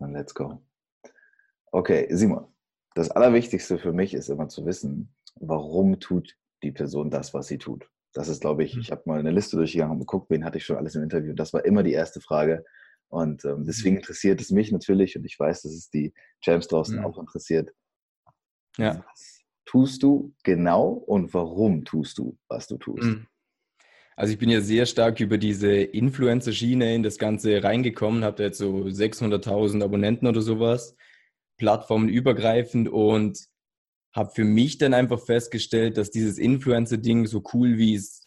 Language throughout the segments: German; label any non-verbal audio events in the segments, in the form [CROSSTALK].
dann let's go. Okay, Simon, das Allerwichtigste für mich ist immer zu wissen, warum tut die Person das, was sie tut. Das ist, glaube ich, mhm. ich habe mal eine Liste durchgegangen und geguckt, wen hatte ich schon alles im Interview. Das war immer die erste Frage. Und ähm, deswegen mhm. interessiert es mich natürlich und ich weiß, dass es die Champs draußen mhm. auch interessiert. Ja. Was tust du genau und warum tust du, was du tust? Mhm. Also ich bin ja sehr stark über diese Influencer-Schiene in das Ganze reingekommen, habe jetzt so 600.000 Abonnenten oder sowas, plattformenübergreifend und habe für mich dann einfach festgestellt, dass dieses Influencer-Ding so cool wie es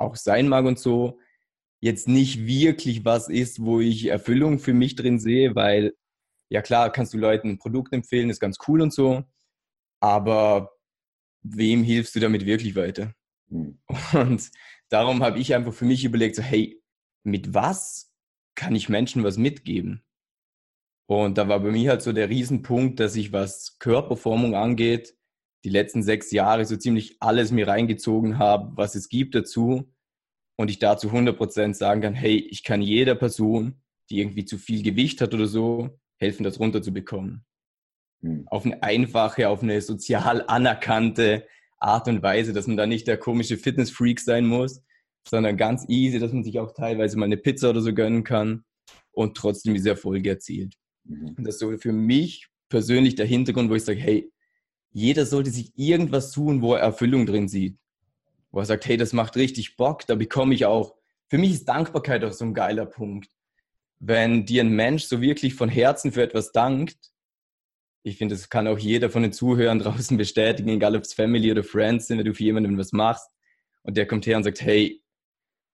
auch sein mag und so, jetzt nicht wirklich was ist, wo ich Erfüllung für mich drin sehe, weil ja klar, kannst du Leuten ein Produkt empfehlen, ist ganz cool und so, aber wem hilfst du damit wirklich weiter? Mhm. Und darum habe ich einfach für mich überlegt, so hey, mit was kann ich Menschen was mitgeben? Und da war bei mir halt so der Riesenpunkt, dass ich, was Körperformung angeht, die letzten sechs Jahre so ziemlich alles mir reingezogen habe, was es gibt dazu. Und ich dazu 100% sagen kann, hey, ich kann jeder Person, die irgendwie zu viel Gewicht hat oder so, helfen, das runterzubekommen. Mhm. Auf eine einfache, auf eine sozial anerkannte Art und Weise, dass man da nicht der komische Fitness-Freak sein muss, sondern ganz easy, dass man sich auch teilweise mal eine Pizza oder so gönnen kann und trotzdem diese Erfolge erzielt. Mhm. Das ist so für mich persönlich der Hintergrund, wo ich sage, hey, jeder sollte sich irgendwas tun, wo er Erfüllung drin sieht. Wo er sagt, hey, das macht richtig Bock, da bekomme ich auch. Für mich ist Dankbarkeit auch so ein geiler Punkt. Wenn dir ein Mensch so wirklich von Herzen für etwas dankt, ich finde, das kann auch jeder von den Zuhörern [LAUGHS] draußen bestätigen, egal ob es Family oder Friends sind, wenn du für jemanden was machst und der kommt her und sagt, hey,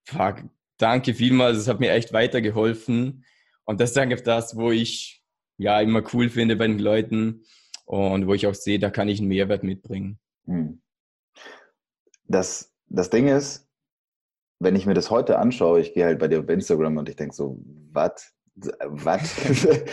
fuck, danke vielmals, das hat mir echt weitergeholfen. Und das ist eigentlich das, wo ich ja immer cool finde bei den Leuten und wo ich auch sehe, da kann ich einen Mehrwert mitbringen. Hm. Das, das Ding ist, wenn ich mir das heute anschaue, ich gehe halt bei dir auf Instagram und ich denke so, was? Was?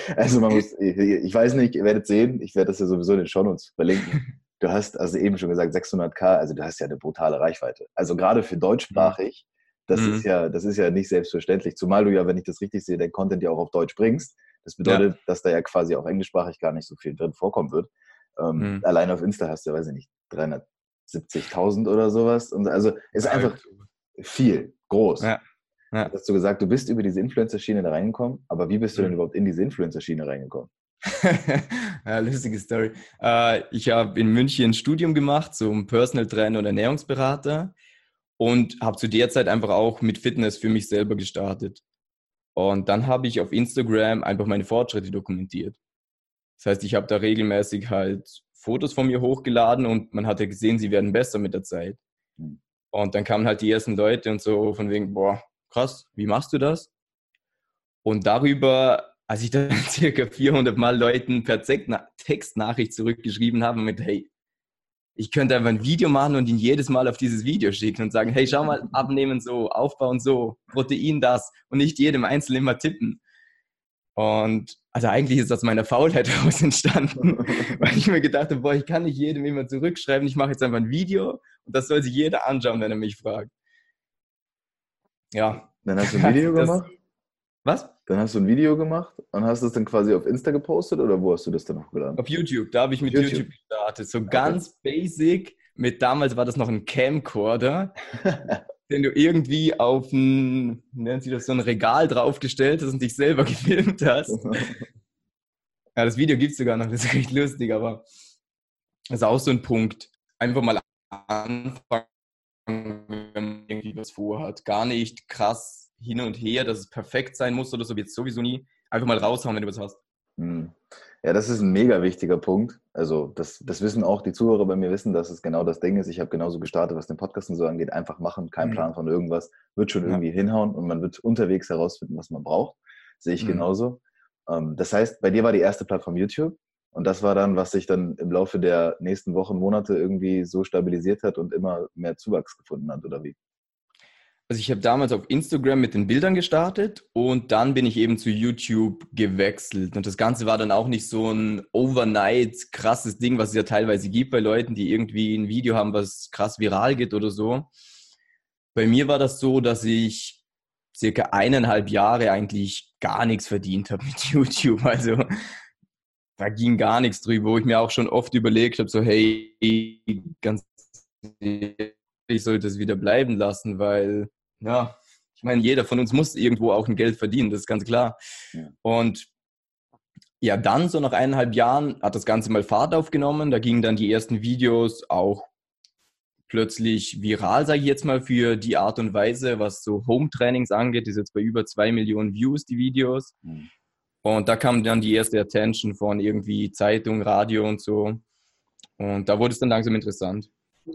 [LAUGHS] also man muss, ich weiß nicht, ihr werdet sehen, ich werde das ja sowieso in den Shownotes verlinken. Du hast, also eben schon gesagt, 600k, also du hast ja eine brutale Reichweite. Also gerade für deutschsprachig, das mhm. ist ja, das ist ja nicht selbstverständlich. Zumal du ja, wenn ich das richtig sehe, dein Content ja auch auf Deutsch bringst. Das bedeutet, ja. dass da ja quasi auch englischsprachig gar nicht so viel drin vorkommen wird. Ähm, mhm. Allein auf Insta hast du, weiß ich nicht, 370.000 oder sowas. Und also ist einfach viel, groß. Ja. Ja. Hast du gesagt, du bist über diese Influencer-Schiene da reingekommen, aber wie bist du denn überhaupt in diese Influencer-Schiene reingekommen? [LAUGHS] ja, lustige Story. Äh, ich habe in München ein Studium gemacht zum Personal Trainer und Ernährungsberater und habe zu der Zeit einfach auch mit Fitness für mich selber gestartet. Und dann habe ich auf Instagram einfach meine Fortschritte dokumentiert. Das heißt, ich habe da regelmäßig halt Fotos von mir hochgeladen und man hat ja gesehen, sie werden besser mit der Zeit. Hm. Und dann kamen halt die ersten Leute und so von wegen, boah, krass, wie machst du das? Und darüber, als ich dann [LAUGHS] circa 400 Mal Leuten per Textnachricht zurückgeschrieben habe mit, hey, ich könnte einfach ein Video machen und ihn jedes Mal auf dieses Video schicken und sagen, hey, schau mal, abnehmen so, aufbauen so, Protein das und nicht jedem Einzelnen immer tippen. Und also eigentlich ist das meiner Faulheit [LAUGHS] heraus entstanden, [LAUGHS] weil ich mir gedacht habe, boah, ich kann nicht jedem immer zurückschreiben, ich mache jetzt einfach ein Video und das soll sich jeder anschauen, wenn er mich fragt. Ja. Dann hast du ein [LAUGHS] Video das, gemacht? Was? Dann hast du ein Video gemacht und hast es dann quasi auf Insta gepostet oder wo hast du das dann hochgeladen? Auf YouTube, da habe ich mit YouTube. YouTube gestartet. So okay. ganz basic, mit damals war das noch ein Camcorder, [LAUGHS] den du irgendwie auf ein, nennen Sie das, so ein Regal draufgestellt hast und dich selber [LAUGHS] gefilmt hast. ja, das Video gibt es sogar noch, das ist echt lustig, aber das ist auch so ein Punkt. Einfach mal anfangen wenn man irgendwie was vorhat. Gar nicht krass hin und her, dass es perfekt sein muss oder so, wird sowieso nie. Einfach mal raushauen, wenn du was hast. Hm. Ja, das ist ein mega wichtiger Punkt. Also das, das wissen auch die Zuhörer bei mir wissen, dass es genau das Ding ist. Ich habe genauso gestartet, was den Podcast und so angeht. Einfach machen, kein mhm. Plan von irgendwas. Wird schon irgendwie ja. hinhauen und man wird unterwegs herausfinden, was man braucht. Sehe ich mhm. genauso. Ähm, das heißt, bei dir war die erste Plattform YouTube und das war dann, was sich dann im Laufe der nächsten Wochen, Monate irgendwie so stabilisiert hat und immer mehr Zuwachs gefunden hat, oder wie? Also ich habe damals auf Instagram mit den Bildern gestartet und dann bin ich eben zu YouTube gewechselt. Und das Ganze war dann auch nicht so ein overnight krasses Ding, was es ja teilweise gibt bei Leuten, die irgendwie ein Video haben, was krass viral geht oder so. Bei mir war das so, dass ich circa eineinhalb Jahre eigentlich gar nichts verdient habe mit [LAUGHS] YouTube. Also da ging gar nichts drüber, wo ich mir auch schon oft überlegt habe, so hey, ganz ich sollte es wieder bleiben lassen, weil ja, ich meine, jeder von uns muss irgendwo auch ein Geld verdienen, das ist ganz klar. Ja. Und ja, dann so nach eineinhalb Jahren hat das Ganze mal Fahrt aufgenommen. Da gingen dann die ersten Videos auch plötzlich viral, sage ich jetzt mal, für die Art und Weise, was so Home-Trainings angeht. Das ist jetzt bei über zwei Millionen Views, die Videos. Mhm. Und da kam dann die erste Attention von irgendwie Zeitung, Radio und so. Und da wurde es dann langsam interessant.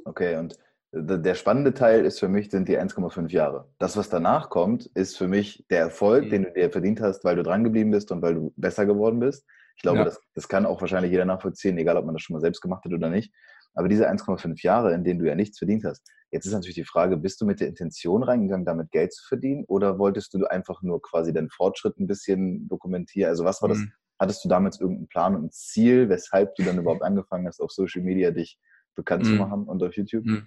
Okay, und der spannende Teil ist für mich, sind die 1,5 Jahre. Das, was danach kommt, ist für mich der Erfolg, mhm. den du dir verdient hast, weil du dran geblieben bist und weil du besser geworden bist. Ich glaube, ja. das, das kann auch wahrscheinlich jeder nachvollziehen, egal ob man das schon mal selbst gemacht hat oder nicht. Aber diese 1,5 Jahre, in denen du ja nichts verdient hast, jetzt ist natürlich die Frage, bist du mit der Intention reingegangen, damit Geld zu verdienen oder wolltest du einfach nur quasi deinen Fortschritt ein bisschen dokumentieren? Also was war das? Mhm. Hattest du damals irgendeinen Plan und ein Ziel, weshalb du dann [LAUGHS] überhaupt angefangen hast, auf Social Media dich bekannt mhm. zu machen und auf YouTube? Mhm.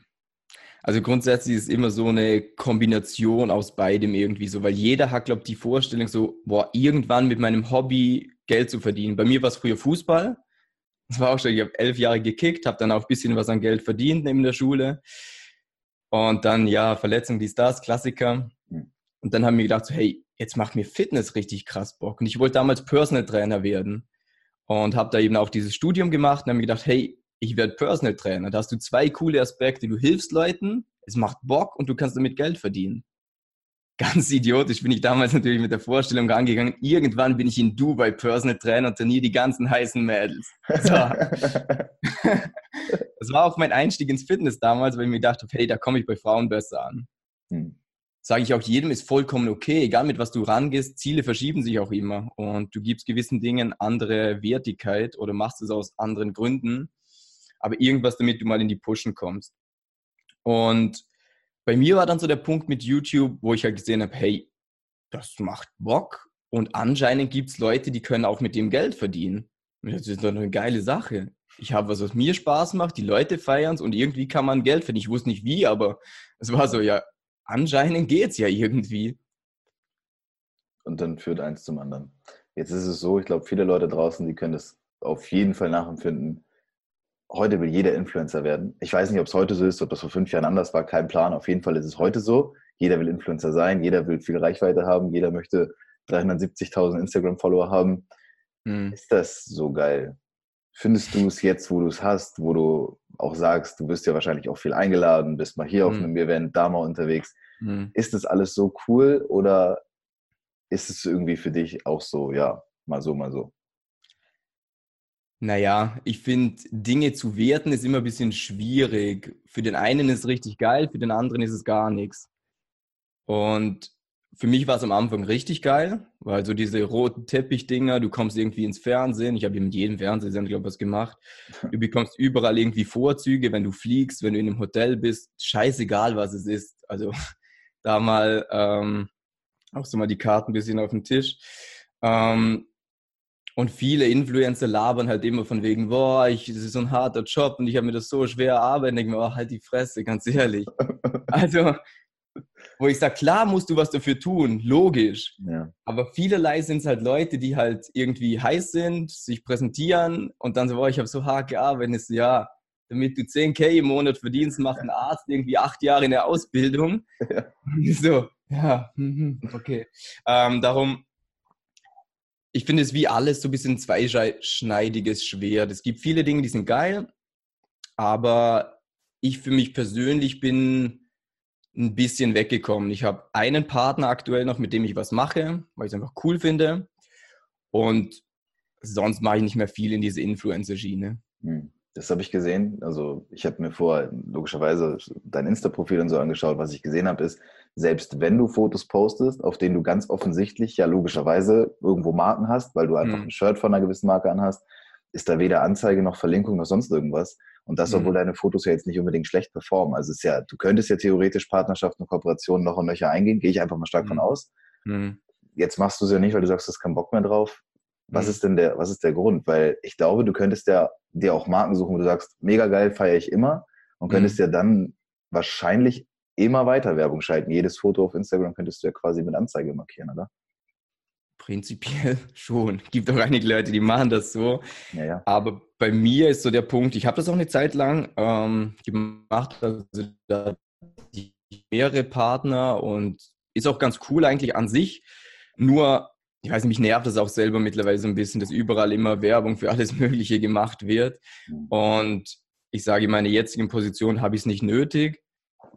Also grundsätzlich ist immer so eine Kombination aus beidem irgendwie so, weil jeder hat, glaube ich, die Vorstellung so, boah, irgendwann mit meinem Hobby Geld zu verdienen. Bei mir war es früher Fußball. Das war auch schon, ich habe elf Jahre gekickt, habe dann auch ein bisschen was an Geld verdient neben der Schule. Und dann, ja, Verletzung, dies, das, Klassiker. Hm. Und dann haben wir gedacht, so, hey, jetzt macht mir Fitness richtig krass Bock. Und ich wollte damals Personal Trainer werden. Und habe da eben auch dieses Studium gemacht und habe mir gedacht, hey, ich werde Personal Trainer. Da hast du zwei coole Aspekte. Du hilfst Leuten, es macht Bock und du kannst damit Geld verdienen. Ganz idiotisch bin ich damals natürlich mit der Vorstellung rangegangen, irgendwann bin ich in Dubai Personal Trainer und trainiere die ganzen heißen Mädels. So. [LAUGHS] das war auch mein Einstieg ins Fitness damals, weil ich mir dachte, hey, da komme ich bei Frauen besser an. Hm. Sage ich auch jedem, ist vollkommen okay, egal mit was du rangehst, Ziele verschieben sich auch immer und du gibst gewissen Dingen andere Wertigkeit oder machst es aus anderen Gründen aber irgendwas, damit du mal in die Pushen kommst. Und bei mir war dann so der Punkt mit YouTube, wo ich halt gesehen habe, hey, das macht Bock und anscheinend gibt es Leute, die können auch mit dem Geld verdienen. Und das ist doch eine geile Sache. Ich habe was, was mir Spaß macht, die Leute feiern es und irgendwie kann man Geld verdienen. Ich wusste nicht wie, aber es war so, ja, anscheinend geht es ja irgendwie. Und dann führt eins zum anderen. Jetzt ist es so, ich glaube, viele Leute draußen, die können das auf jeden Fall nachempfinden heute will jeder Influencer werden. Ich weiß nicht, ob es heute so ist, ob das vor fünf Jahren anders war, kein Plan. Auf jeden Fall ist es heute so. Jeder will Influencer sein, jeder will viel Reichweite haben, jeder möchte 370.000 Instagram-Follower haben. Hm. Ist das so geil? Findest du es jetzt, wo du es hast, wo du auch sagst, du bist ja wahrscheinlich auch viel eingeladen, bist mal hier hm. auf einem Event, da mal unterwegs. Hm. Ist das alles so cool oder ist es irgendwie für dich auch so, ja, mal so, mal so? Naja, ich finde, Dinge zu werten ist immer ein bisschen schwierig. Für den einen ist es richtig geil, für den anderen ist es gar nichts. Und für mich war es am Anfang richtig geil, weil so diese roten Teppich-Dinger, du kommst irgendwie ins Fernsehen, ich habe mit jedem Fernsehsender, glaube ich, was gemacht. [LAUGHS] Du bekommst überall irgendwie Vorzüge, wenn du fliegst, wenn du in einem Hotel bist, scheißegal, was es ist. Also [LAUGHS] da mal ähm, auch so mal die Karten ein bisschen auf den Tisch. Ähm, und viele Influencer labern halt immer von wegen, boah, ich, das ist so ein harter Job und ich habe mir das so schwer erarbeitet. Denke mir, oh, halt die Fresse, ganz ehrlich. [LAUGHS] also, wo ich sage, klar musst du was dafür tun, logisch. Ja. Aber vielerlei sind es halt Leute, die halt irgendwie heiß sind, sich präsentieren und dann so, boah, ich habe so hart gearbeitet. Ist, ja, damit du 10k im Monat verdienst, macht ein Arzt irgendwie acht Jahre in der Ausbildung. [LAUGHS] Ja. [LAUGHS] So, ja, mhm, okay. Ähm, darum, ich finde es wie alles so ein bisschen zweischneidiges Schwert. Es gibt viele Dinge, die sind geil, aber ich für mich persönlich bin ein bisschen weggekommen. Ich habe einen Partner aktuell noch, mit dem ich was mache, weil ich es einfach cool finde. Und sonst mache ich nicht mehr viel in diese Influencer-Schiene. Hm. Das habe ich gesehen. Also ich habe mir vor logischerweise dein Insta-Profil und so angeschaut. Was ich gesehen habe, ist, selbst wenn du Fotos postest, auf denen du ganz offensichtlich ja logischerweise irgendwo Marken hast, weil du einfach mhm. ein Shirt von einer gewissen Marke anhast, ist da weder Anzeige noch Verlinkung noch sonst irgendwas. Und das, obwohl mhm. deine Fotos ja jetzt nicht unbedingt schlecht performen. Also es ist ja, du könntest ja theoretisch Partnerschaften und Kooperationen noch und nöcher eingehen, gehe ich einfach mal stark mhm. von aus. Mhm. Jetzt machst du es ja nicht, weil du sagst, du hast keinen Bock mehr drauf. Was mhm. ist denn der, was ist der Grund? Weil ich glaube, du könntest ja dir auch Marken suchen, wo du sagst, mega geil, feiere ich immer und könntest mhm. ja dann wahrscheinlich immer weiter Werbung schalten. Jedes Foto auf Instagram könntest du ja quasi mit Anzeige markieren, oder? Prinzipiell [LAUGHS] schon. Gibt auch einige Leute, die machen das so. Ja, ja. Aber bei mir ist so der Punkt, ich habe das auch eine Zeit lang ähm, gemacht, also da mehrere Partner und ist auch ganz cool eigentlich an sich. Nur ich weiß nicht, mich nervt das auch selber mittlerweile so ein bisschen, dass überall immer Werbung für alles [LAUGHS] Mögliche gemacht wird. Mhm. Und ich sage, in meiner jetzigen Position habe ich es nicht nötig.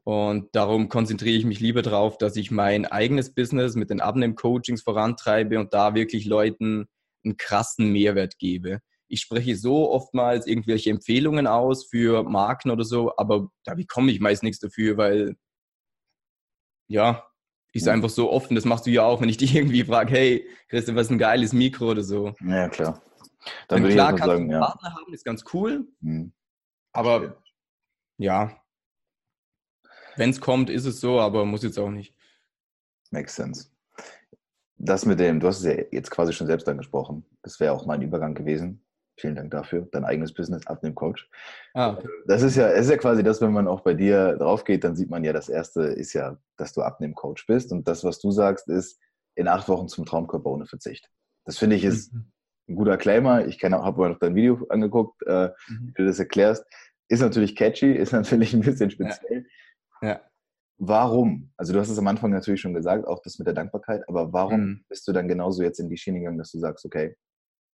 Und darum konzentriere ich mich lieber darauf, dass ich mein eigenes Business mit den Abnehm-Coachings vorantreibe und da wirklich Leuten einen krassen Mehrwert gebe. Ich spreche so oftmals irgendwelche Empfehlungen aus für Marken oder so, aber da bekomme ich meist nichts dafür, weil ja, ist ja. einfach so offen. Das machst du ja auch, wenn ich [LAUGHS] dich irgendwie frage, hey, Christian, was ist ein geiles Mikro oder so. Ja, klar. Dann, Dann klar kannst sagen, du einen ja. Partner haben, ist ganz cool. Mhm. Aber ja, wenn es kommt, ist es so, aber muss jetzt auch nicht. Makes sense. Das mit dem, du hast es ja jetzt quasi schon selbst angesprochen. Das wäre auch mein Übergang gewesen. Vielen Dank dafür. Dein eigenes Business, Abnehm-Coach. Ah, okay. Das ist ja, ist ja quasi das, wenn man auch bei dir drauf geht, dann sieht man ja, das erste ist ja, dass du Abnehm-Coach bist. Und das, was du sagst, ist in acht Wochen zum Traumkörper ohne Verzicht. Das finde ich ist mhm. ein guter Claimer. Ich habe mal noch dein Video angeguckt, äh, mhm. wie du das erklärst. Ist natürlich catchy, ist [LAUGHS] natürlich ein bisschen speziell. Ja. Ja. Warum? Also du hast es am Anfang natürlich schon gesagt, auch das mit der Dankbarkeit, aber warum mhm. bist du dann genauso jetzt in die Schiene gegangen, dass du sagst, okay,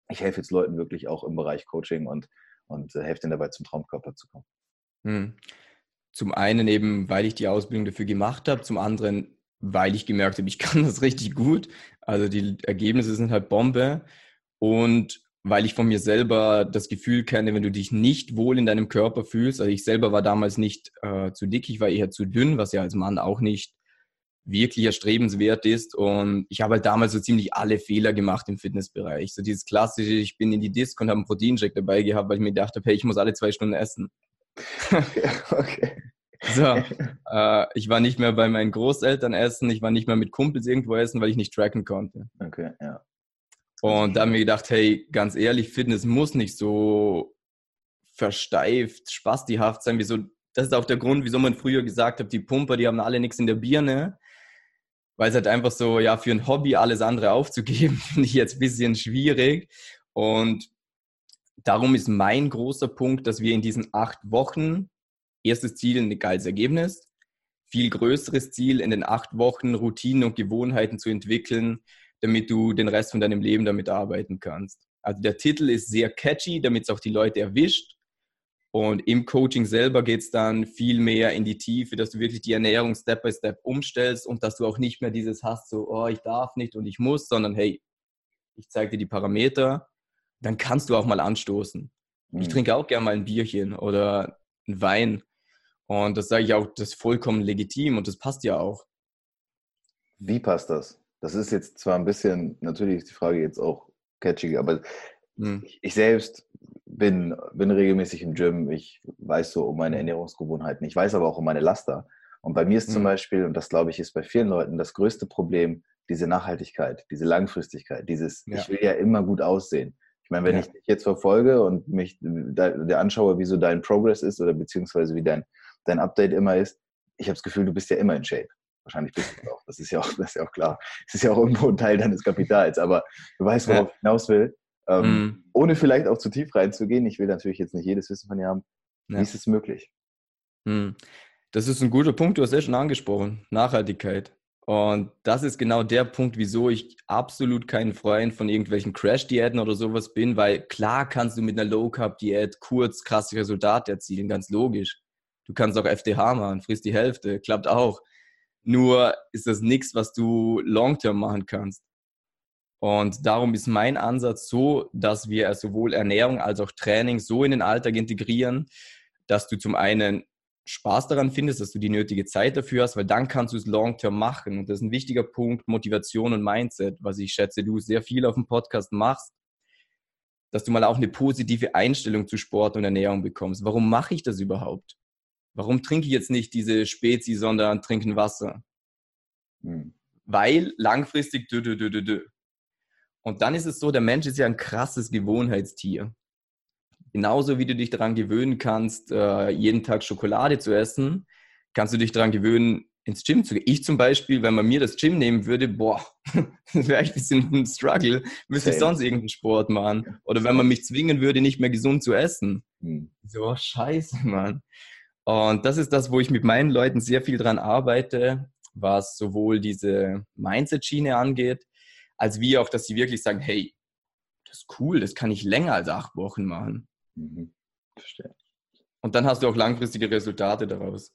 ich helfe jetzt Leuten wirklich auch im Bereich Coaching und, und äh, helfe denen dabei, zum Traumkörper zu kommen. Hm. Zum einen eben, weil ich die Ausbildung dafür gemacht habe, zum anderen, weil ich gemerkt habe, ich kann das [LAUGHS] richtig gut. Also die Ergebnisse sind halt Bombe. Und weil ich von mir selber das Gefühl kenne, wenn du dich nicht wohl in deinem Körper fühlst, also ich selber war damals nicht äh, zu dick, ich war eher zu dünn, was ja als Mann auch nicht wirklich erstrebenswert ist. Und ich habe halt damals so ziemlich alle Fehler gemacht im Fitnessbereich. So dieses klassische, ich bin in die Disc und habe einen Proteincheck dabei gehabt, weil ich mir gedacht habe, hey, ich muss alle zwei Stunden essen. okay. So, äh, ich war nicht mehr bei meinen Großeltern essen, ich war nicht mehr mit Kumpels irgendwo essen, weil ich nicht tracken konnte. Okay, ja. Und da haben wir gedacht, hey, ganz ehrlich, Fitness muss nicht so versteift, spastihaft sein, wie so das ist auch der Grund, wieso man früher gesagt hat, die Pumper, die haben alle nichts in der Birne. Weil es halt einfach so, ja, für ein Hobby alles andere aufzugeben, [LAUGHS] finde ich jetzt ein bisschen schwierig. Und darum ist mein großer Punkt, dass wir in diesen acht Wochen, erstes Ziel, ein geiles Ergebnis, viel größeres Ziel, in den acht Wochen Routinen und Gewohnheiten zu entwickeln, damit du den Rest von deinem Leben damit arbeiten kannst. Also der Titel ist sehr catchy, damit es auch die Leute erwischt. Und im Coaching selber geht es dann viel mehr in die Tiefe, dass du wirklich die Ernährung Step by Step umstellst und dass du auch nicht mehr dieses hast, so, oh, ich darf nicht und ich muss, sondern hey, ich zeige dir die Parameter, dann kannst du auch mal anstoßen. Mhm. Ich trinke auch gerne mal ein Bierchen oder einen Wein. Und das sage ich auch, das ist vollkommen legitim und das passt ja auch. Wie passt das? Das ist jetzt zwar ein bisschen, natürlich ist die Frage jetzt auch catchy, aber mhm. ich, ich selbst bin, bin regelmäßig im Gym, ich weiß so um meine Ernährungsgewohnheiten, ich weiß aber auch um meine Laster. Und bei mir ist zum mhm. Beispiel, und das glaube ich ist bei vielen Leuten das größte Problem, diese Nachhaltigkeit, diese Langfristigkeit, dieses, ja. ich will ja immer gut aussehen. Ich meine, wenn ja. ich dich jetzt verfolge und mich der anschaue, wie so dein Progress ist oder beziehungsweise wie dein, dein Update immer ist, ich habe das Gefühl, du bist ja immer in Shape. Wahrscheinlich bist du auch. Das ist ja auch, [LAUGHS] das ist ja auch klar. Das ist ja auch irgendwo ein Teil deines Kapitals. Aber du weißt, worauf ja. ich hinaus will. Ähm, mhm. Ohne vielleicht auch zu tief reinzugehen, ich will natürlich jetzt nicht jedes Wissen von dir haben. Ja. Wie ist es möglich? Mhm. Das ist ein guter Punkt, du hast ja schon angesprochen, Nachhaltigkeit. Und das ist genau der Punkt, wieso ich absolut kein Freund von irgendwelchen Crash-Diäten oder sowas bin, weil klar kannst du mit einer Low-Carb-Diät kurz krasse Resultate erzielen, ganz logisch. Du kannst auch FDH machen, frisst die Hälfte, klappt auch. Nur ist das nichts, was du long-term machen kannst. Und darum ist mein Ansatz so, dass wir sowohl Ernährung als auch Training so in den Alltag integrieren, dass du zum einen Spaß daran findest, dass du die nötige Zeit dafür hast, weil dann kannst du es long-term machen. Und das ist ein wichtiger Punkt, Motivation und Mindset, was ich schätze, du sehr viel auf dem Podcast machst, dass du mal auch eine positive Einstellung zu Sport und Ernährung bekommst. Warum mache ich das überhaupt? Warum trinke ich jetzt nicht diese Spezi, sondern trinken Wasser? Hm. Weil langfristig dü, dü, dü, dü, dü. Und dann ist es so, der Mensch ist ja ein krasses Gewohnheitstier. Genauso wie du dich daran gewöhnen kannst, äh, jeden Tag Schokolade zu essen, kannst du dich daran gewöhnen, ins Gym zu gehen. Ich zum Beispiel, wenn man mir das Gym nehmen würde, boah, [LAUGHS] das wäre echt ein bisschen ein Struggle. Müsste ich sonst irgendeinen Sport machen. Oder wenn man mich zwingen würde, nicht mehr gesund zu essen. Hm. So, scheiße, Mann. Und das ist das, wo ich mit meinen Leuten sehr viel dran arbeite, was sowohl diese Mindset-Schiene angeht, als wie auch, dass sie wirklich sagen, hey, das ist cool, das kann ich länger als acht Wochen machen. Mhm. Verstehe. Und dann hast du auch langfristige Resultate daraus.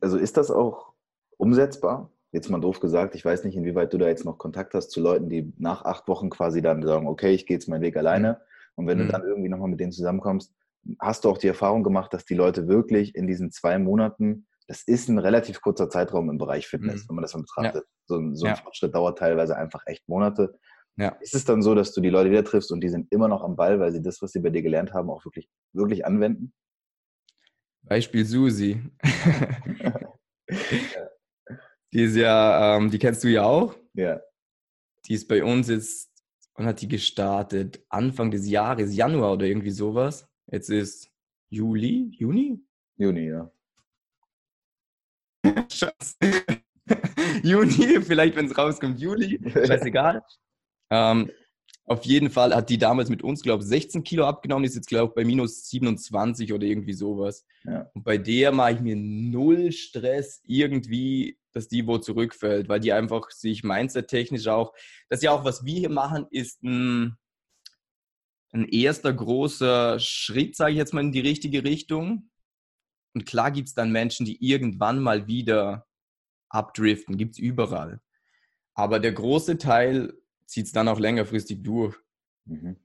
Also ist das auch umsetzbar? Jetzt mal doof gesagt, ich weiß nicht, inwieweit du da jetzt noch Kontakt hast zu Leuten, die nach acht Wochen quasi dann sagen, okay, ich gehe jetzt meinen Weg alleine. Und wenn mhm. du dann irgendwie nochmal mit denen zusammenkommst, hast du auch die Erfahrung gemacht, dass die Leute wirklich in diesen zwei Monaten, das ist ein relativ kurzer Zeitraum im Bereich Fitness, mhm. wenn man das mal betrachtet. Ja. So, so, ein ja. Fortschritt dauert teilweise einfach echt Monate. Ja. Ist es dann so, dass du die Leute wieder triffst und die sind immer noch am Ball, weil sie das, was sie bei dir gelernt haben, auch wirklich, wirklich anwenden? Beispiel Susi. [LAUGHS] Die ist ja, ähm, die kennst du ja auch. Ja. Die ist bei uns jetzt und hat die gestartet Anfang des Jahres, Januar oder irgendwie sowas. Jetzt ist Juli, Juni? Juni, ja. [LAUGHS] Juni, vielleicht wenn es rauskommt, Juli, scheißegal. [LAUGHS] ähm, auf jeden Fall hat die damals mit uns, glaube ich, 16 Kilo abgenommen, ist jetzt, glaube ich, bei minus 27 oder irgendwie sowas. Ja. Und bei der mache ich mir null Stress irgendwie, dass die wo zurückfällt, weil die einfach sich mindset-technisch auch, das ist ja auch, was wir hier machen, ist ein, ein erster großer Schritt, sage ich jetzt mal, in die richtige Richtung. Und klar gibt es dann Menschen, die irgendwann mal wieder abdriften, gibt es überall. Aber der große Teil zieht es dann auch längerfristig durch. Mhm.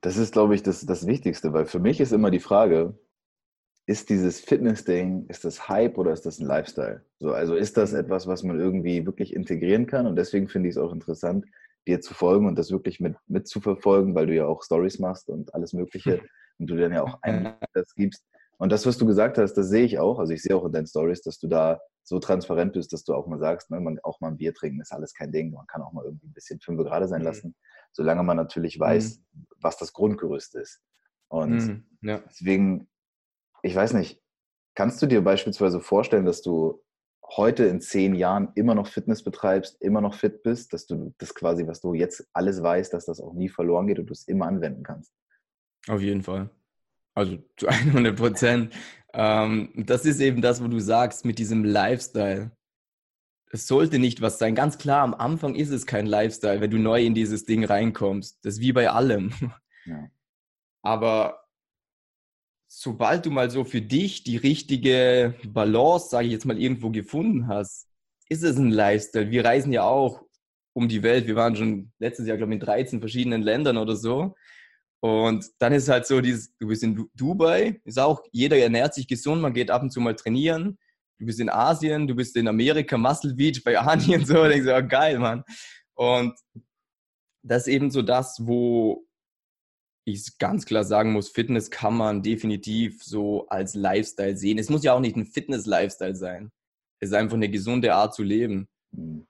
Das ist, glaube ich, das, das Wichtigste, weil für mich ist immer die Frage, ist dieses Fitness-Ding, ist das Hype oder ist das ein Lifestyle? So, also ist das etwas, was man irgendwie wirklich integrieren kann? Und deswegen finde ich es auch interessant, dir zu folgen und das wirklich mit, mit zu verfolgen, weil du ja auch Stories machst und alles Mögliche und du dann ja auch das gibst. Und das, was du gesagt hast, das sehe ich auch. Also ich sehe auch in deinen Stories, dass du da so transparent bist, dass du auch mal sagst, ne, man, auch mal ein Bier trinken ist alles kein Ding. Man kann auch mal irgendwie ein bisschen fünf gerade sein mhm. lassen, solange man natürlich weiß, mhm. was das Grundgerüst ist. Und mhm. ja. deswegen, ich weiß nicht, kannst du dir beispielsweise vorstellen, dass du heute in zehn Jahren immer noch Fitness betreibst, immer noch fit bist, dass du das quasi, was du jetzt alles weißt, dass das auch nie verloren geht und du es immer anwenden kannst? Auf jeden Fall. Also zu 100 Prozent. ähm, das ist eben das, wo du sagst mit diesem Lifestyle. Es sollte nicht was sein. Ganz klar, am Anfang ist es kein Lifestyle, wenn du neu in dieses Ding reinkommst. Das ist wie bei allem. Ja. Aber sobald du mal so für dich die richtige Balance, sage ich jetzt mal, irgendwo gefunden hast, ist es ein Lifestyle. Wir reisen ja auch um die Welt. Wir waren schon letztes Jahr, glaube ich, in 13 verschiedenen Ländern oder so. Und dann ist halt so, dieses, du bist in Dubai, ist auch, jeder ernährt sich gesund, man geht ab und zu mal trainieren. Du bist in Asien, du bist in Amerika, Muscle Beach, bei Ani und so. Und denkst so, oh, geil, Mann. Und das ist eben so das, wo ich ganz klar sagen muss, Fitness kann man definitiv so als Lifestyle sehen. Es muss ja auch nicht ein Fitness-Lifestyle sein. Es ist einfach eine gesunde Art zu leben. Hm.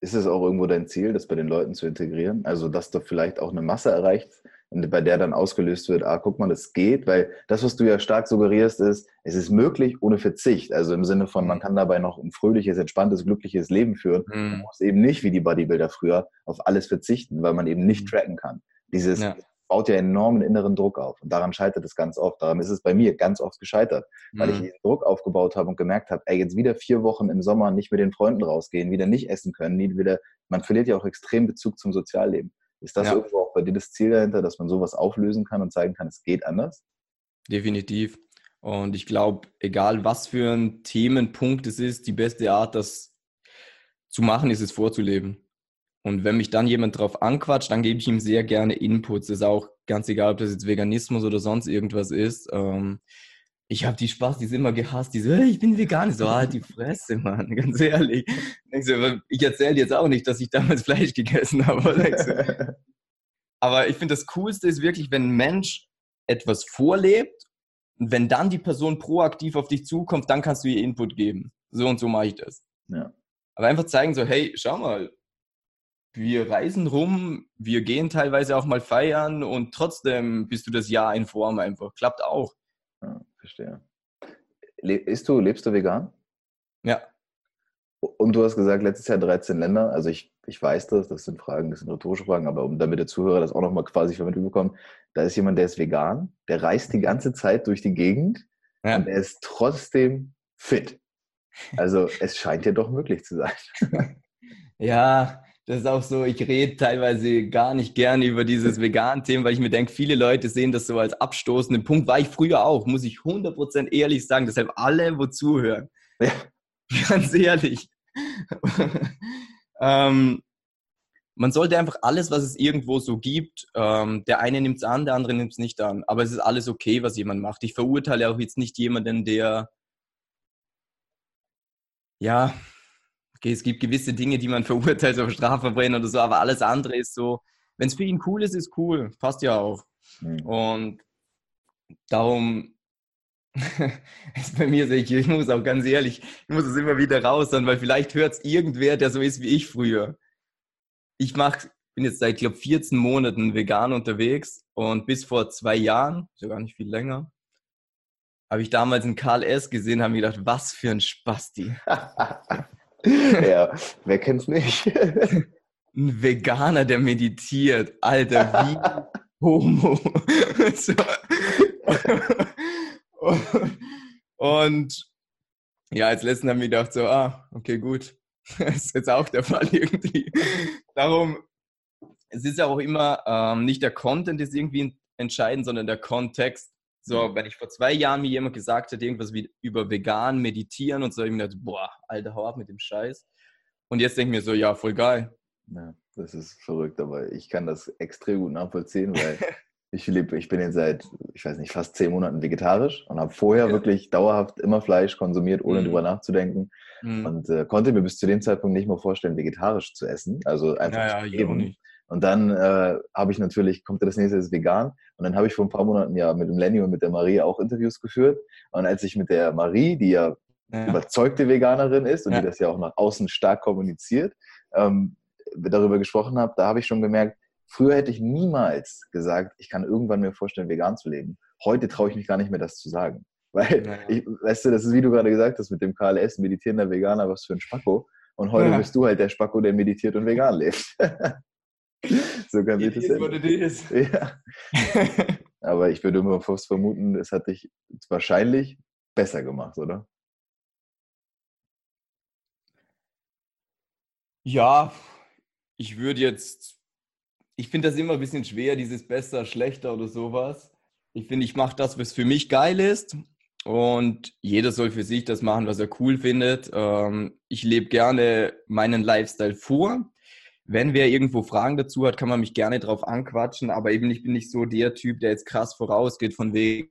Ist es auch irgendwo dein Ziel, das bei den Leuten zu integrieren? Also, dass du vielleicht auch eine Masse erreicht, bei der dann ausgelöst wird, ah, guck mal, das geht, weil das, was du ja stark suggerierst, ist, es ist möglich ohne Verzicht. Also im Sinne von, man mhm. kann dabei noch ein fröhliches, entspanntes, glückliches Leben führen. Mhm. Man muss eben nicht wie die Bodybuilder früher auf alles verzichten, weil man eben nicht tracken kann. Dieses ja. Baut ja enormen inneren Druck auf. Und daran scheitert es ganz oft. Daran ist es bei mir ganz oft gescheitert, weil ich mhm. diesen Druck aufgebaut habe und gemerkt habe, ey, jetzt wieder vier Wochen im Sommer nicht mit den Freunden rausgehen, wieder nicht essen können, nie wieder, man verliert ja auch extrem Bezug zum Sozialleben. Ist das ja. irgendwo auch bei dir das Ziel dahinter, dass man sowas auflösen kann und zeigen kann, es geht anders? Definitiv. Und ich glaube, egal was für ein Themenpunkt es ist, die beste Art, das zu machen ist es vorzuleben. Und wenn mich dann jemand drauf anquatscht, dann gebe ich ihm sehr gerne Inputs. Ist auch ganz egal, ob das jetzt Veganismus oder sonst irgendwas ist. Ähm, ich habe die Spaß, die ist immer gehasst, die so, ich bin vegan. So, halt die Fresse, Mann, [LAUGHS] ganz ehrlich. Ich erzähle jetzt auch nicht, dass ich damals [LAUGHS] Fleisch gegessen habe. [LAUGHS] Aber ich finde, das Coolste ist wirklich, wenn ein Mensch etwas vorlebt und wenn dann die Person proaktiv auf dich zukommt, dann kannst du ihr Input geben. So und so mache ich das. Ja. Aber einfach zeigen so, hey, schau mal, wir reisen rum, wir gehen teilweise auch mal feiern und trotzdem bist du das Jahr in Form einfach. Klappt auch. Ja, verstehe. Le ist du, lebst du vegan? Ja. Und du hast gesagt, letztes Jahr 13 Länder. Also ich, ich weiß das, das sind Fragen, das sind rhetorische Fragen, aber um damit der Zuhörer das auch nochmal quasi vermittelt bekommt, da ist jemand, der ist vegan, der reist die ganze Zeit durch die Gegend ja. und er ist trotzdem fit. Also es scheint ja doch möglich zu sein. [LAUGHS] ja, das ist auch so, ich rede teilweise gar nicht gerne über dieses Vegan-Thema, weil ich mir denke, viele Leute sehen das so als abstoßenden Punkt. War ich früher auch, muss ich 100% ehrlich sagen. Deshalb alle, wo zuhören. Ja. [LAUGHS] Ganz ehrlich. [LAUGHS] ähm, man sollte einfach alles, was es irgendwo so gibt, ähm, der eine nimmt es an, der andere nimmt es nicht an. Aber es ist alles okay, was jemand macht. Ich verurteile auch jetzt nicht jemanden, der ja, es gibt gewisse Dinge, die man [LAUGHS] verurteilt auf Strafverbrechen oder so, aber alles andere ist so, wenn es für ihn cool ist, ist cool. Passt ja auch. Mhm. Und darum [LAUGHS] ist bei mir so, ich, ich muss auch ganz ehrlich, ich muss es immer wieder raus, weil vielleicht hört es irgendwer, der so ist wie ich früher. Ich mach, bin jetzt seit, glaube 14 Monaten vegan unterwegs und bis vor zwei Jahren, sogar nicht viel länger, habe ich damals einen Karl S. gesehen, habe mir gedacht, was für ein Spasti. [LAUGHS] ja, wer kennt's nicht? ein Veganer, der meditiert. Alter, wie [LAUGHS] Homo. so. Und ja, als letzten haben wir gedacht, so, ah, okay, gut. Das [LAUGHS] ist jetzt auch der Fall irgendwie. Darum, es ist ja auch immer, ähm, nicht der Content ist irgendwie entscheidend, sondern der Kontext. So, wenn ich vor zwei Jahren mir jemand gesagt hätte, irgendwas wie über vegan, meditieren und so, ich mir gedacht, boah, alter, hau ab mit dem Scheiß. Und jetzt denke ich mir so, ja, voll geil. Ja, das ist verrückt, aber ich kann das extrem gut nachvollziehen, weil [LAUGHS] ich lebe, ich bin jetzt seit, ich weiß nicht, fast zehn Monaten vegetarisch und habe vorher ja. wirklich dauerhaft immer Fleisch konsumiert, ohne mhm. drüber nachzudenken. Mhm. Und äh, konnte mir bis zu dem Zeitpunkt nicht mal vorstellen, vegetarisch zu essen. Also einfach ja, ja, zu leben. Und dann äh, habe ich natürlich, kommt das nächste, ist vegan. Und dann habe ich vor ein paar Monaten ja mit dem Lenny und mit der Marie auch Interviews geführt. Und als ich mit der Marie, die ja, ja. überzeugte Veganerin ist und ja. die das ja auch nach außen stark kommuniziert, ähm, darüber gesprochen habe, da habe ich schon gemerkt, früher hätte ich niemals gesagt, ich kann irgendwann mir vorstellen, vegan zu leben. Heute traue ich mich gar nicht mehr, das zu sagen. [LAUGHS] Weil, ja. ich, weißt du, das ist, wie du gerade gesagt hast, mit dem KLS, meditierender Veganer, was für ein Spacko. Und heute bist du halt der Spacko, der meditiert und vegan lebt. [LAUGHS] so kann sich das ist, ja. Aber ich würde immer fast vermuten, es hat dich wahrscheinlich besser gemacht, oder? Ja, ich würde jetzt, ich finde das immer ein bisschen schwer, dieses besser, schlechter oder sowas. Ich finde, ich mache das, was für mich geil ist. Und jeder soll für sich das machen, was er cool findet. Ähm, ich lebe gerne meinen Lifestyle vor. Wenn wer irgendwo Fragen dazu hat, kann man mich gerne drauf anquatschen, aber eben ich bin nicht so der Typ, der jetzt krass vorausgeht von wegen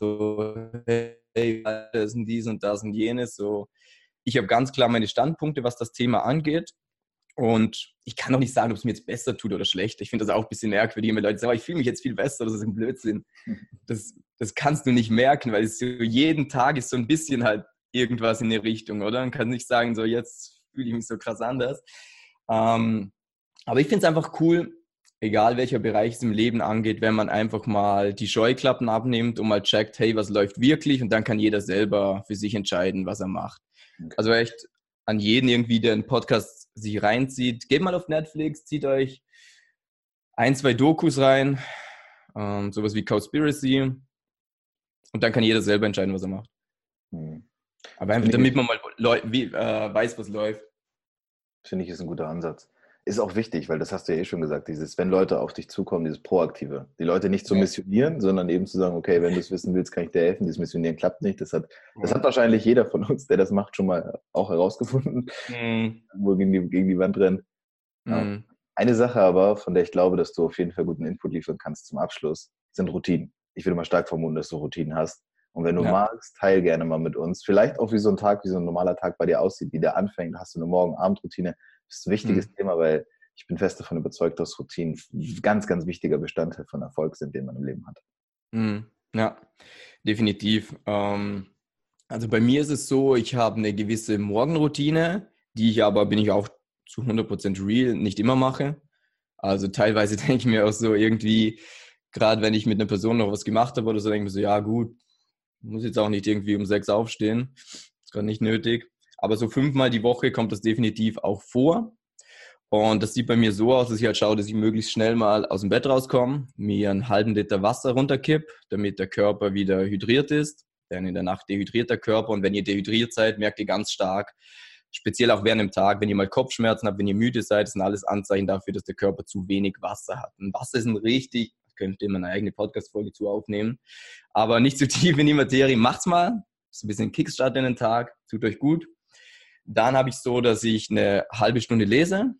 so, hey, das und dies und das und jenes. So, ich habe ganz klar meine Standpunkte, was das Thema angeht. Und ich kann auch nicht sagen, ob es mir jetzt besser tut oder schlecht. Ich finde das auch ein bisschen merkwürdig, wenn Leute sagen, ich fühle mich jetzt viel besser, das ist ein Blödsinn. Das, das kannst du nicht merken, weil es so, jeden Tag ist so ein bisschen halt irgendwas in die Richtung, oder? Man kann nicht sagen, so jetzt fühle ich mich so krass anders. Ähm, aber ich finde es einfach cool, egal welcher Bereich es im Leben angeht, wenn man einfach mal die Scheuklappen abnimmt und mal checkt, hey, was läuft wirklich und dann kann jeder selber für sich entscheiden, was er macht. Okay. Also echt an jeden irgendwie, der einen Podcast sich reinzieht, geht mal auf Netflix, zieht euch ein, zwei Dokus rein, ähm, sowas wie Cowspiracy und dann kann jeder selber entscheiden, was er macht. Hm. Aber einfach, damit man mal wie, äh, weiß, was läuft. Finde ich, ist ein guter Ansatz. ist auch wichtig, weil das hast du ja eh schon gesagt, dieses, wenn Leute auf dich zukommen, dieses Proaktive. Die Leute nicht zu Ja. missionieren, sondern eben zu sagen, okay, wenn du es wissen willst, kann ich dir helfen. Dieses Missionieren klappt nicht. Das hat, das hat wahrscheinlich jeder von uns, der das macht, schon mal auch herausgefunden, Mhm. wo gegen die, gegen die Wand rennt. Ja. Mhm. Eine Sache aber, von der ich glaube, dass du auf jeden Fall guten Input liefern kannst zum Abschluss, sind Routinen. Ich würde mal stark vermuten, dass du Routinen hast. Und wenn du Ja. magst, teil gerne mal mit uns. Vielleicht auch, wie so ein Tag, wie so ein normaler Tag bei dir aussieht, wie der anfängt. Hast du eine Morgen-Abend-Routine? Das ist ein wichtiges Thema, weil ich bin fest davon überzeugt, dass Routinen ganz, ganz wichtiger Bestandteil von Erfolg sind, den man im Leben hat. Mhm. Ja, definitiv. Ähm, also bei mir ist es so, ich habe eine gewisse Morgenroutine, die ich aber, bin ich auch zu 100% real, nicht immer mache. Also teilweise [LAUGHS] denke ich mir auch so irgendwie, gerade wenn ich mit einer Person noch was gemacht habe oder so, denke ich mir so, ja gut, muss jetzt auch nicht irgendwie um sechs aufstehen. Ist gerade nicht nötig. Aber so fünfmal die Woche kommt das definitiv auch vor. Und das sieht bei mir so aus, dass ich halt schaue, dass ich möglichst schnell mal aus dem Bett rauskomme, mir einen halben Liter Wasser runterkipp, damit der Körper wieder hydriert ist. Denn in der Nacht dehydriert der Körper und wenn ihr dehydriert seid, merkt ihr ganz stark, speziell auch während dem Tag, wenn ihr mal Kopfschmerzen habt, wenn ihr müde seid, das sind alles Anzeichen dafür, dass der Körper zu wenig Wasser hat. Und Wasser ist ein richtig, könnt ihr mal eine eigene Podcast-Folge zu aufnehmen, aber nicht zu tief in die Materie. Macht's mal, ist ein bisschen Kickstart in den Tag, tut euch gut. Dann habe ich so, dass ich eine halbe Stunde lese,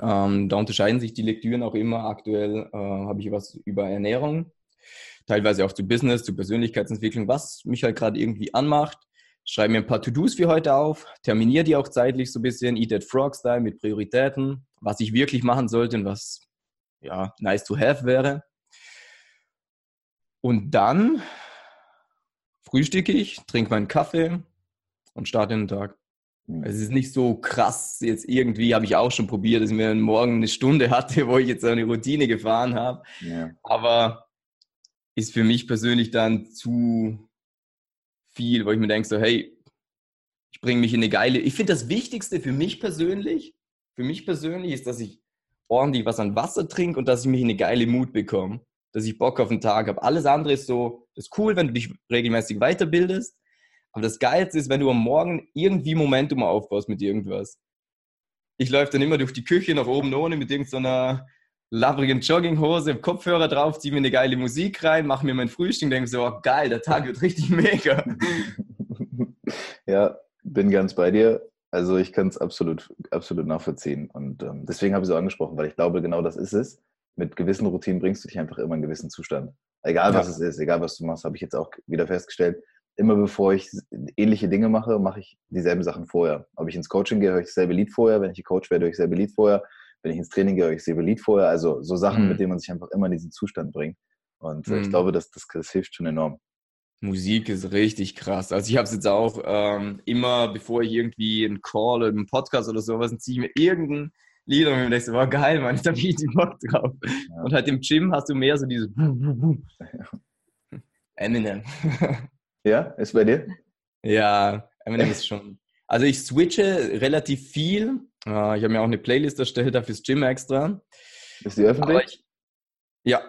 ähm, da unterscheiden sich die Lektüren auch immer. Aktuell äh, habe ich was über Ernährung, teilweise auch zu Business, zu Persönlichkeitsentwicklung, was mich halt gerade irgendwie anmacht. Schreibe mir ein paar To-Dos für heute auf, terminiere die auch zeitlich so ein bisschen, Eat That Frog Style mit Prioritäten, was ich wirklich machen sollte und was ja nice to have wäre. Und dann frühstücke ich, trinke meinen Kaffee und starte den Tag. Es ist nicht so krass, jetzt irgendwie habe ich auch schon probiert, dass ich mir morgen eine Stunde [LAUGHS] hatte, wo ich jetzt eine Routine gefahren habe. Ja. Aber ist für mich persönlich dann zu viel, wo ich mir denke, so, hey, ich bringe mich in eine geile. Ich finde das Wichtigste für mich persönlich, für mich persönlich ist, dass ich ordentlich was an Wasser trinke und dass ich mich in eine geile Mut bekomme. Dass ich Bock auf den Tag habe. Alles andere ist so, ist cool, wenn du dich regelmäßig weiterbildest. Aber das Geilste ist, wenn du am Morgen irgendwie Momentum aufbaust mit irgendwas. Ich laufe dann immer durch die Küche nach oben ohne mit irgendeiner labbrigen Jogginghose, Kopfhörer drauf, ziehe mir eine geile Musik rein, mache mir mein Frühstück, denke so, oh, geil, der Tag wird richtig mega. [LAUGHS] ja, bin ganz bei dir. Also ich kann es absolut, absolut nachvollziehen. Und ähm, deswegen habe ich es auch angesprochen, weil ich glaube, genau das ist es. Mit gewissen Routinen bringst du dich einfach immer in einen gewissen Zustand. Egal was Ja. es ist, egal was du machst, habe ich jetzt auch wieder festgestellt. Immer bevor ich ähnliche Dinge mache, mache ich dieselben Sachen vorher. Ob ich ins Coaching gehe, höre ich dasselbe Lied vorher. Wenn ich Coach werde, höre ich dasselbe Lied vorher. Wenn ich ins Training gehe, höre ich dasselbe Lied vorher. Also so Sachen, Mhm. mit denen man sich einfach immer in diesen Zustand bringt. Und äh, ich Mhm. glaube, das, das, das hilft schon enorm. Musik ist richtig krass. Also ich habe es jetzt auch ähm, immer, bevor ich irgendwie einen Call oder einen Podcast oder sowas, ziehe ich mir irgendein Lied und mir denke so, wow, geil, Mann, [LAUGHS] da habe ich richtig Bock drauf. Ja. Und halt im Gym hast du mehr so dieses [LAUGHS] Eminem. Ja, ist bei dir? Ja, Eminem ist schon. Also ich switche relativ viel. Äh, ich habe mir auch eine Playlist erstellt, da fürs Gym extra. Ist die öffentlich? Ich, ja,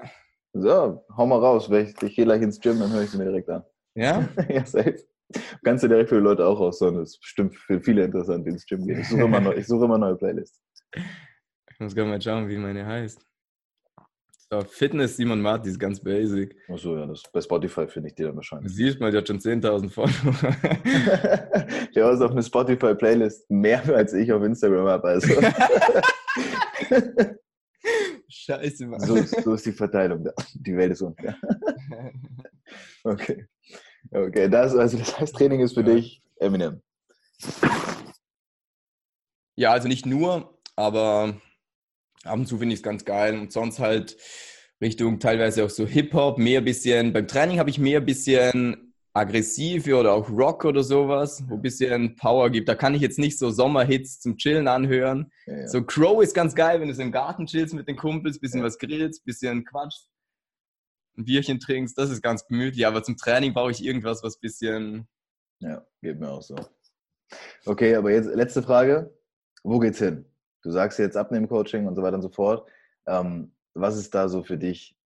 So, hau mal raus. Ich, ich gehe gleich ins Gym, dann höre ich sie mir direkt an. ja, [LAUGHS] ja, safe. Kannst du direkt für die Leute auch raushauen. Das ist bestimmt für viele interessant, die ins Gym gehen. Ich suche immer, neu, ich suche immer neue Playlists. ich muss gerade mal schauen, wie meine heißt. So, Fitness Simon Marti ist ganz basic. Achso, ja, das, bei Spotify finde ich die dann wahrscheinlich. siehst mal, die hat schon 10.000 Follower. [LAUGHS] Der ist auf eine Spotify-Playlist mehr als ich auf Instagram habe. Also. [LAUGHS] Scheiße, Mann. so, ist- so ist die Verteilung. Die Welt ist unfair. [LAUGHS] Okay. Okay, das, also das heißt, Training ist für Ja. dich Eminem. Ja, also nicht nur, aber ab und zu finde ich es ganz geil. Und sonst halt Richtung teilweise auch so Hip-Hop, mehr bisschen. Beim Training habe ich mehr bisschen aggressive oder auch Rock oder sowas, wo ein bisschen Power gibt. Da kann ich jetzt nicht so Sommerhits zum Chillen anhören. Ja, ja. So Crow ist ganz geil, wenn du so im Garten chillst mit den Kumpels, bisschen was grillst, bisschen quatschst, ein Bierchen trinkst, das ist ganz gemütlich. Aber zum Training brauche ich irgendwas, was bisschen Ja, geht mir auch so. Okay, aber jetzt letzte Frage. Wo geht's hin? Du sagst jetzt Abnehmen-Coaching und so weiter und so fort. Ähm, was ist da so für dich?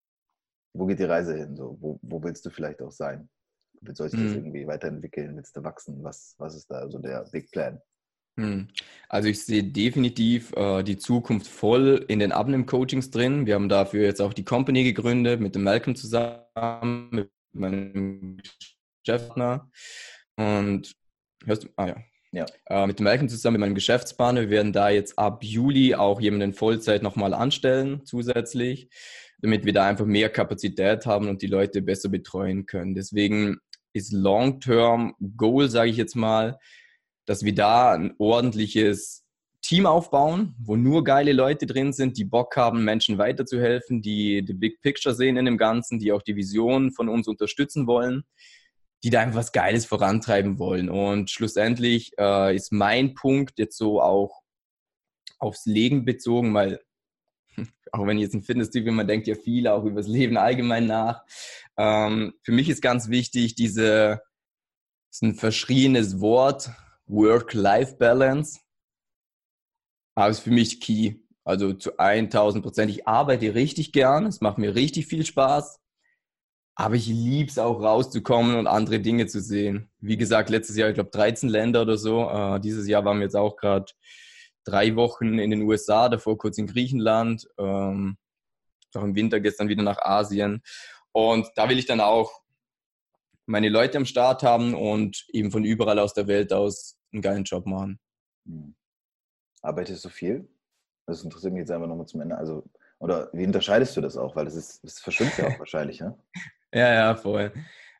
Wo geht die Reise hin? So, wo, wo willst du vielleicht auch sein? Soll sich das Mhm. irgendwie weiterentwickeln? Willst du wachsen? Was, was ist da so der Big Plan? Hm. Also ich sehe definitiv äh, die Zukunft voll in den Abnimm-Coachings drin. Wir haben dafür jetzt auch die Company gegründet mit dem Malcolm zusammen, mit meinem Geschäftspartner. Und hörst du? Ah ja. Ja. Äh, mit dem Malcolm zusammen, mit meinem Geschäftspartner. Wir werden da jetzt ab Juli auch jemanden Vollzeit nochmal anstellen, zusätzlich, damit wir da einfach mehr Kapazität haben und die Leute besser betreuen können. Deswegen ist Long-Term Goal, sage ich jetzt mal, dass wir da ein ordentliches Team aufbauen, wo nur geile Leute drin sind, die Bock haben, Menschen weiterzuhelfen, die die Big Picture sehen in dem Ganzen, die auch die Vision von uns unterstützen wollen, die da einfach was Geiles vorantreiben wollen. Und schlussendlich äh, ist mein Punkt jetzt so auch aufs Leben bezogen, weil auch wenn ich jetzt ein Fitness-Typ bin, man denkt ja viel auch über das Leben allgemein nach. Ähm, für mich ist ganz wichtig, diese, ist ein verschriebenes Wort, Work-Life-Balance. Aber ist für mich key. Also zu 1000 Prozent. Ich arbeite richtig gern. Es macht mir richtig viel Spaß. Aber ich liebe es auch rauszukommen und andere Dinge zu sehen. Wie gesagt, letztes Jahr, ich glaube, 13 Länder oder so. Äh, dieses Jahr waren wir jetzt auch gerade drei Wochen in den USA, davor kurz in Griechenland. Ähm, auch im Winter gestern wieder nach Asien. Und da will ich dann auch meine Leute am Start haben und eben von überall aus der Welt aus einen geilen Job machen. Hm. Arbeitest du viel? Das interessiert mich jetzt einfach nochmal zum Ende. Also, oder wie unterscheidest du das auch? Weil das ist, das verschwimmt ja auch [LAUGHS] wahrscheinlich, ne? ja, ja, voll.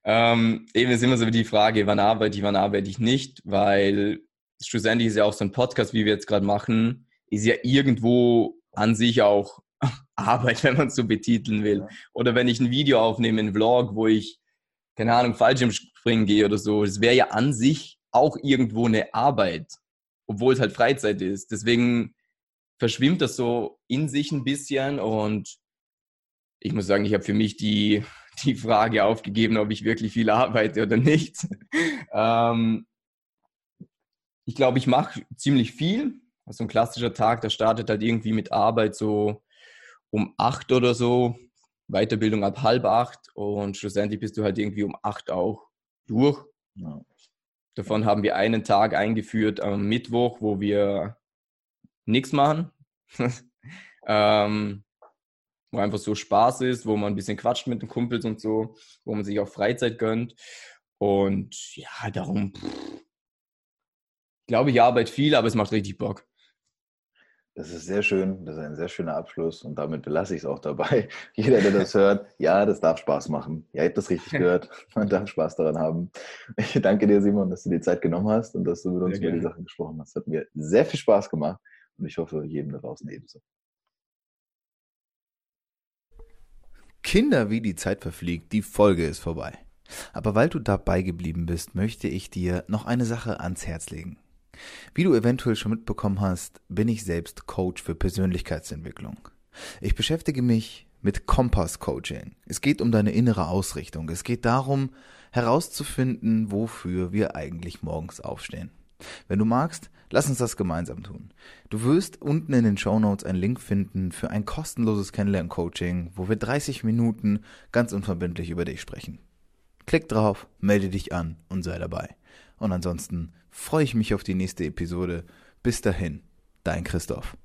Ähm, eben ist immer so die Frage, wann arbeite ich, wann arbeite ich nicht, weil schlussendlich ist ja auch so ein Podcast, wie wir jetzt gerade machen, ist ja irgendwo an sich auch [LAUGHS] Arbeit, wenn man es so betiteln will. Oder wenn ich ein Video aufnehme, einen Vlog, wo ich, keine Ahnung, Fallschirmspringen gehe oder so, das wäre ja an sich auch irgendwo eine Arbeit, obwohl es halt Freizeit ist. Deswegen verschwimmt das so in sich ein bisschen und ich muss sagen, ich habe für mich die, [LAUGHS] die Frage aufgegeben, ob ich wirklich viel arbeite oder nicht. [LAUGHS] ähm, ich glaube, ich mache ziemlich viel. Also ein klassischer Tag, der startet halt irgendwie mit Arbeit so um acht oder so, Weiterbildung ab halb acht und schlussendlich bist du halt irgendwie um acht auch durch. Ja. Davon haben wir einen Tag eingeführt am Mittwoch, wo wir nichts machen. [LAUGHS] ähm, wo einfach so Spaß ist, wo man ein bisschen quatscht mit den Kumpels und so, wo man sich auch Freizeit gönnt. Und ja, darum, pff, glaube, ich arbeite viel, aber es macht richtig Bock. Das ist sehr schön, das ist ein sehr schöner Abschluss und damit belasse ich es auch dabei. [LAUGHS] Jeder, der das hört, ja, das darf Spaß machen. Ja, ihr habt das richtig [LAUGHS] gehört. Man darf Spaß daran haben. Ich danke dir, Simon, dass du die Zeit genommen hast und dass du mit uns sehr über die Sachen gesprochen hast. Hat mir sehr viel Spaß gemacht und ich hoffe, jedem da draußen ebenso. Kinder, wie die Zeit verfliegt, die Folge ist vorbei. Aber weil du dabei geblieben bist, möchte ich dir noch eine Sache ans Herz legen. Wie du eventuell schon mitbekommen hast, bin ich selbst Coach für Persönlichkeitsentwicklung. Ich beschäftige mich mit Kompass-Coaching. Es geht um deine innere Ausrichtung. Es geht darum, herauszufinden, wofür wir eigentlich morgens aufstehen. Wenn du magst, lass uns das gemeinsam tun. Du wirst unten in den Show Notes einen Link finden für ein kostenloses Kennenlern-Coaching, wo wir 30 Minuten ganz unverbindlich über dich sprechen. Klick drauf, melde dich an und sei dabei. Und ansonsten freue ich mich auf die nächste Episode. Bis dahin, dein Christoph.